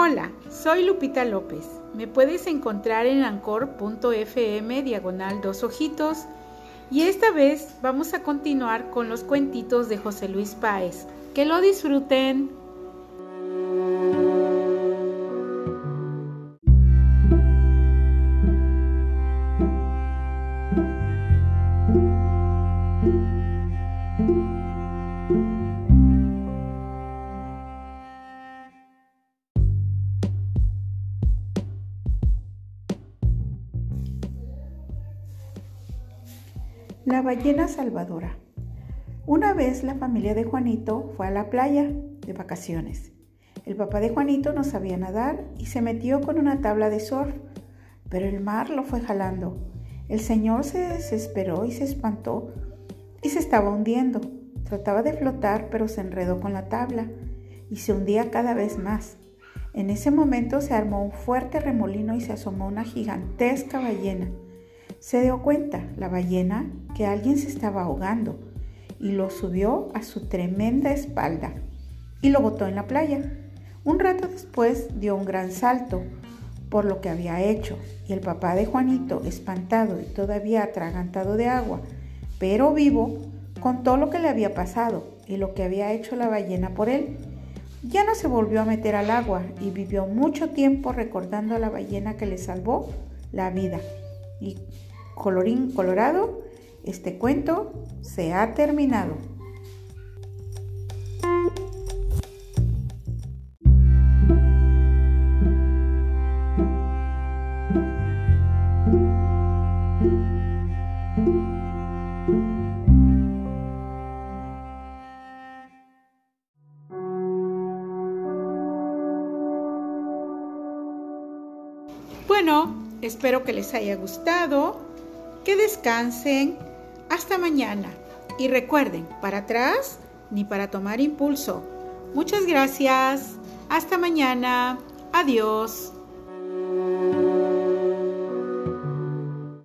Hola, soy Lupita López. Me puedes encontrar en ancor.fm diagonal dos ojitos y esta vez vamos a continuar con los cuentitos de José Luis Páez. Que lo disfruten. La ballena salvadora. Una vez la familia de Juanito fue a la playa de vacaciones. El papá de Juanito no sabía nadar y se metió con una tabla de surf, pero el mar lo fue jalando. El señor se desesperó y se espantó y se estaba hundiendo. Trataba de flotar, pero se enredó con la tabla y se hundía cada vez más. En ese momento se armó un fuerte remolino y se asomó una gigantesca ballena. Se dio cuenta la ballena que alguien se estaba ahogando y lo subió a su tremenda espalda y lo botó en la playa. Un rato después dio un gran salto por lo que había hecho y el papá de Juanito, espantado y todavía atragantado de agua, pero vivo, contó lo que le había pasado y lo que había hecho la ballena por él. Ya no se volvió a meter al agua y vivió mucho tiempo recordando a la ballena que le salvó la vida. Y colorín colorado, este cuento se ha terminado. Bueno, espero que les haya gustado, que descansen, hasta mañana y recuerden, para atrás ni para tomar impulso. Muchas gracias, hasta mañana, adiós.